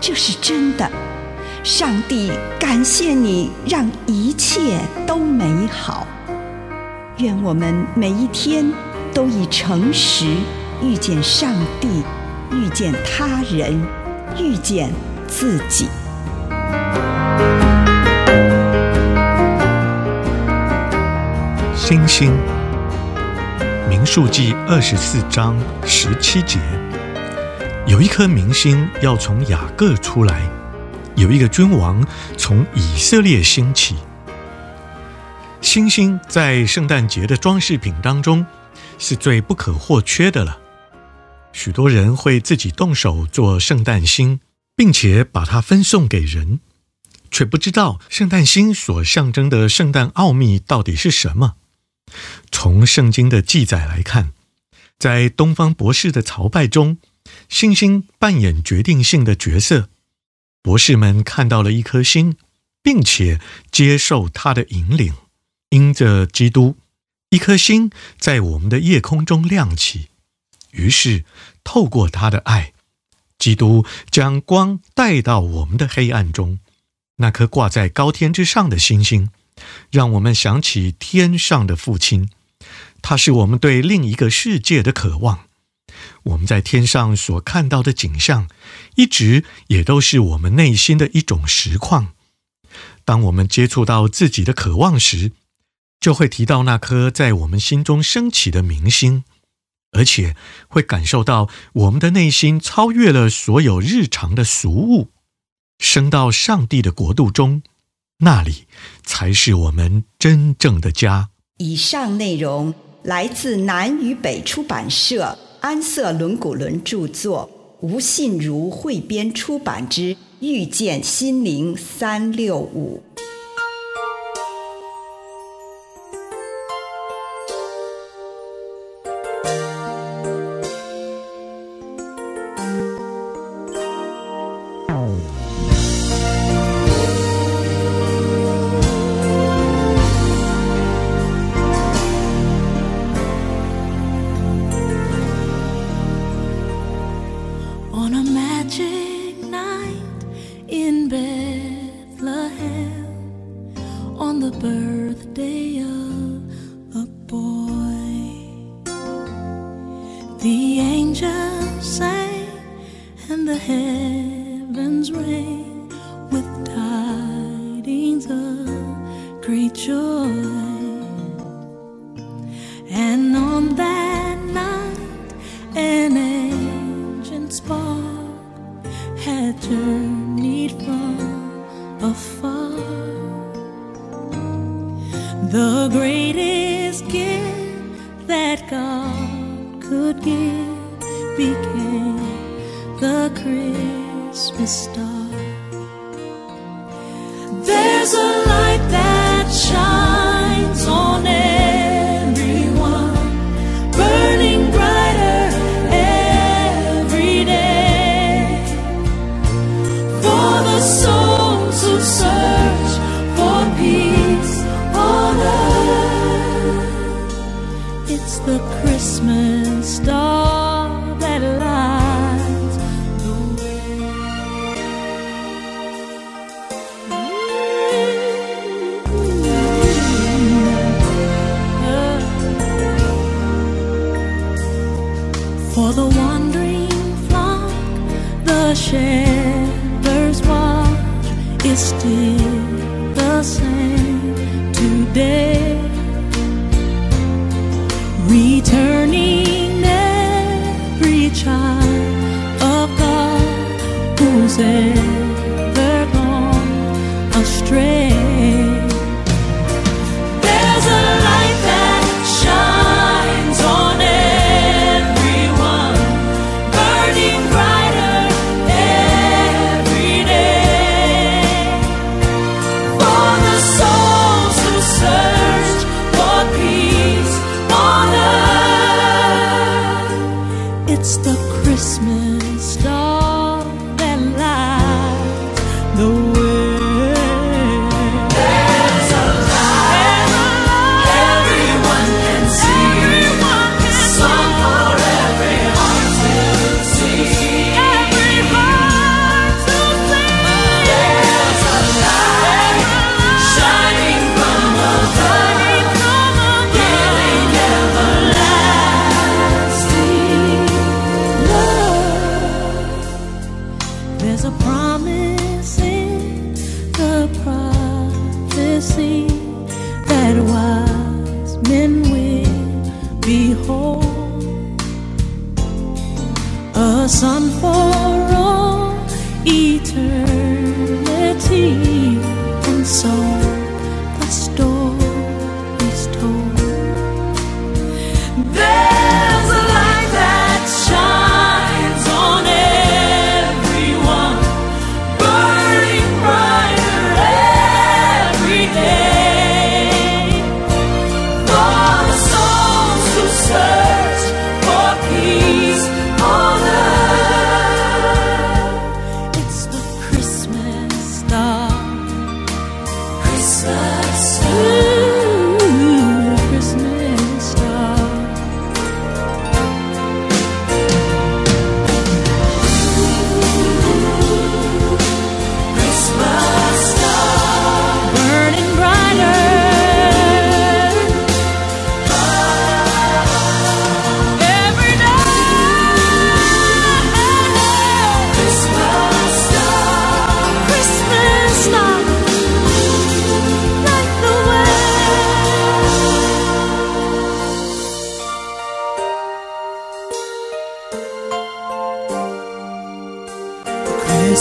这是真的，上帝感谢你，让一切都美好。愿我们每一天都以诚实遇见上帝，遇见他人，遇见自己。星星，民数记二十四章十七节。有一颗明星要从雅各出来，有一个君王从以色列兴起。星星在圣诞节的装饰品当中是最不可或缺的了。许多人会自己动手做圣诞星，并且把它分送给人，却不知道圣诞星所象征的圣诞奥秘到底是什么。从圣经的记载来看，在东方博士的朝拜中，星星扮演决定性的角色，博士们看到了一颗星，并且接受它的引领。因着基督，一颗星在我们的夜空中亮起，于是透过他的爱，基督将光带到我们的黑暗中。那颗挂在高天之上的星星，让我们想起天上的父亲，他是我们对另一个世界的渴望。我们在天上所看到的景象，一直也都是我们内心的一种实况。当我们接触到自己的渴望时，就会提到那颗在我们心中升起的明星，而且会感受到我们的内心超越了所有日常的俗物，升到上帝的国度中，那里才是我们真正的家。以上内容来自南与北出版社。安瑟伦古伦著作，吴信如汇编出版之《遇见心灵三六五》。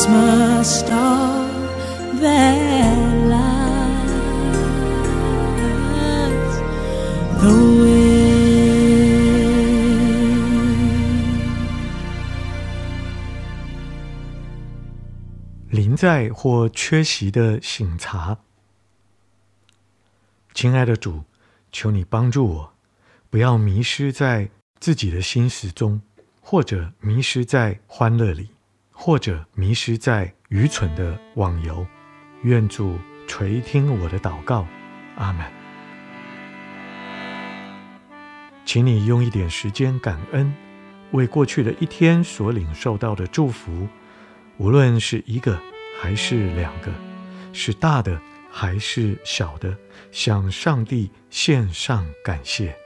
Christmas star that lights the way. 临在或缺席的醒茶。亲爱的主，求你帮助我，不要迷失在自己的心事中，或者迷失在欢乐里，或者迷失在愚蠢的网游。愿主垂听我的祷告，阿门。请你用一点时间感恩，为过去的一天所领受到的祝福，无论是一个还是两个，是大的还是小的，向上帝献上感谢。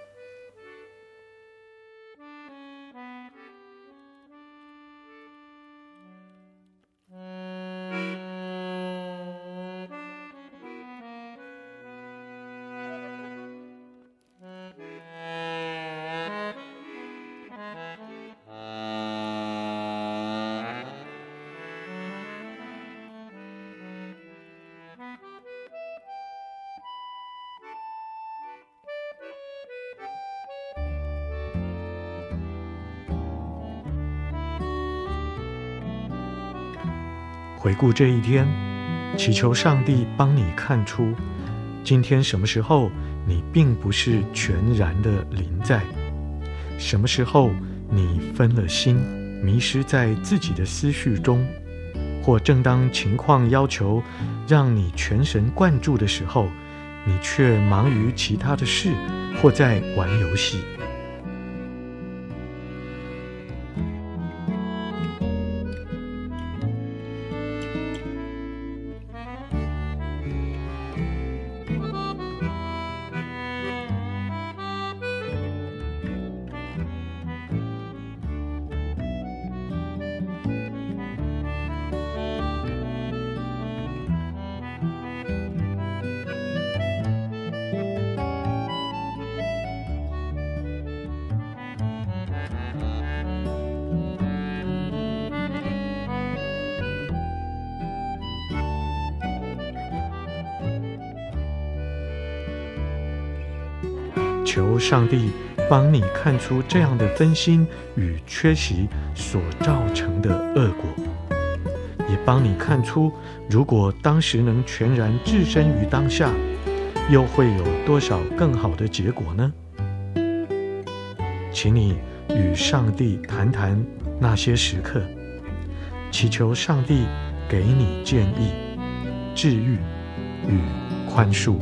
回顾这一天，祈求上帝帮你看出，今天什么时候你并不是全然的临在，什么时候你分了心，迷失在自己的思绪中，或正当情况要求让你全神贯注的时候，你却忙于其他的事，或在玩游戏。求上帝帮你看出这样的分心与缺席所造成的恶果，也帮你看出，如果当时能全然置身于当下，又会有多少更好的结果呢？请你与上帝谈谈那些时刻，祈求上帝给你建议、治愈与宽恕。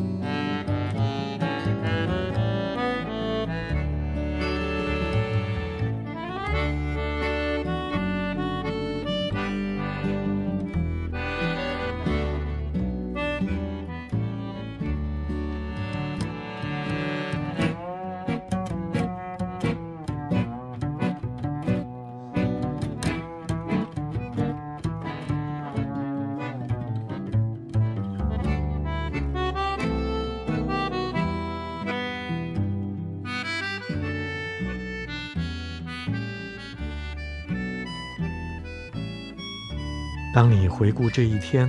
当你回顾这一天，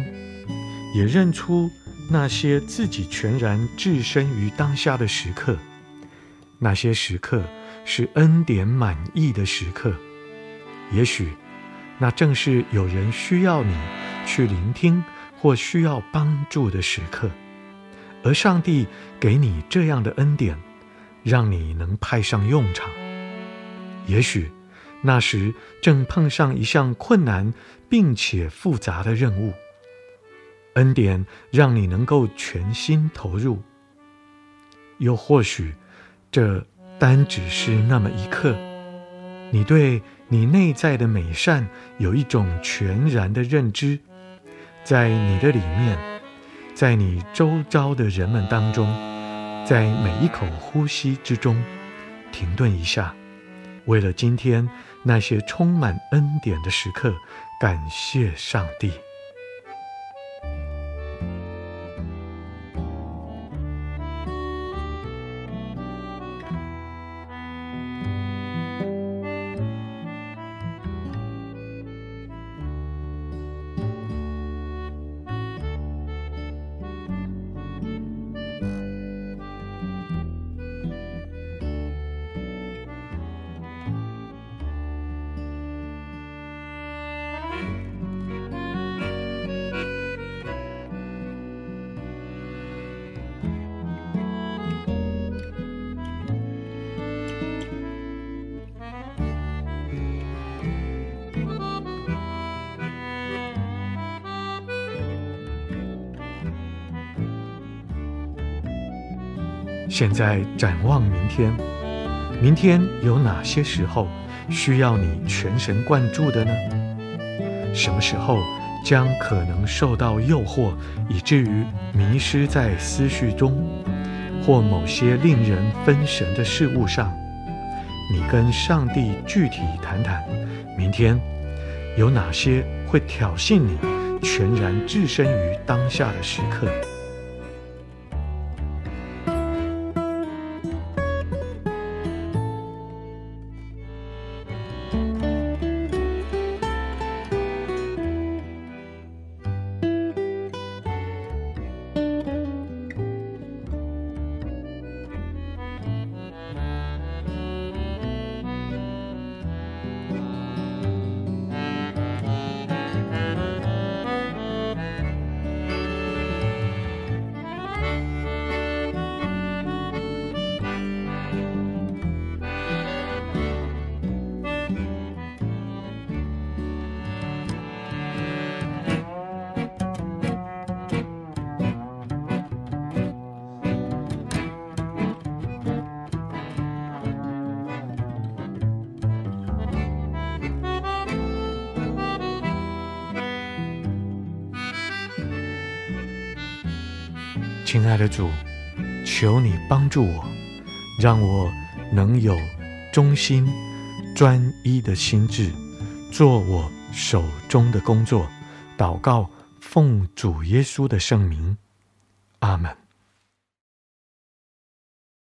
也认出那些自己全然置身于当下的时刻，那些时刻是恩典满溢的时刻。也许，那正是有人需要你去聆听或需要帮助的时刻，而上帝给你这样的恩典，让你能派上用场。也许。那时正碰上一项困难并且复杂的任务，恩典让你能够全心投入。又或许，这单只是那么一刻，你对你内在的美善有一种全然的认知，在你的里面，在你周遭的人们当中，在每一口呼吸之中，停顿一下，为了今天。那些充满恩典的时刻，感谢上帝。现在展望明天，明天有哪些时候需要你全神贯注的呢？什么时候将可能受到诱惑，以至于迷失在思绪中，或某些令人分神的事物上？你跟上帝具体谈谈，明天有哪些会挑衅你全然置身于当下的时刻？亲爱的主，求你帮助我，让我能有忠心、专一的心志，做我手中的工作。祷告，奉主耶稣的圣名，阿门。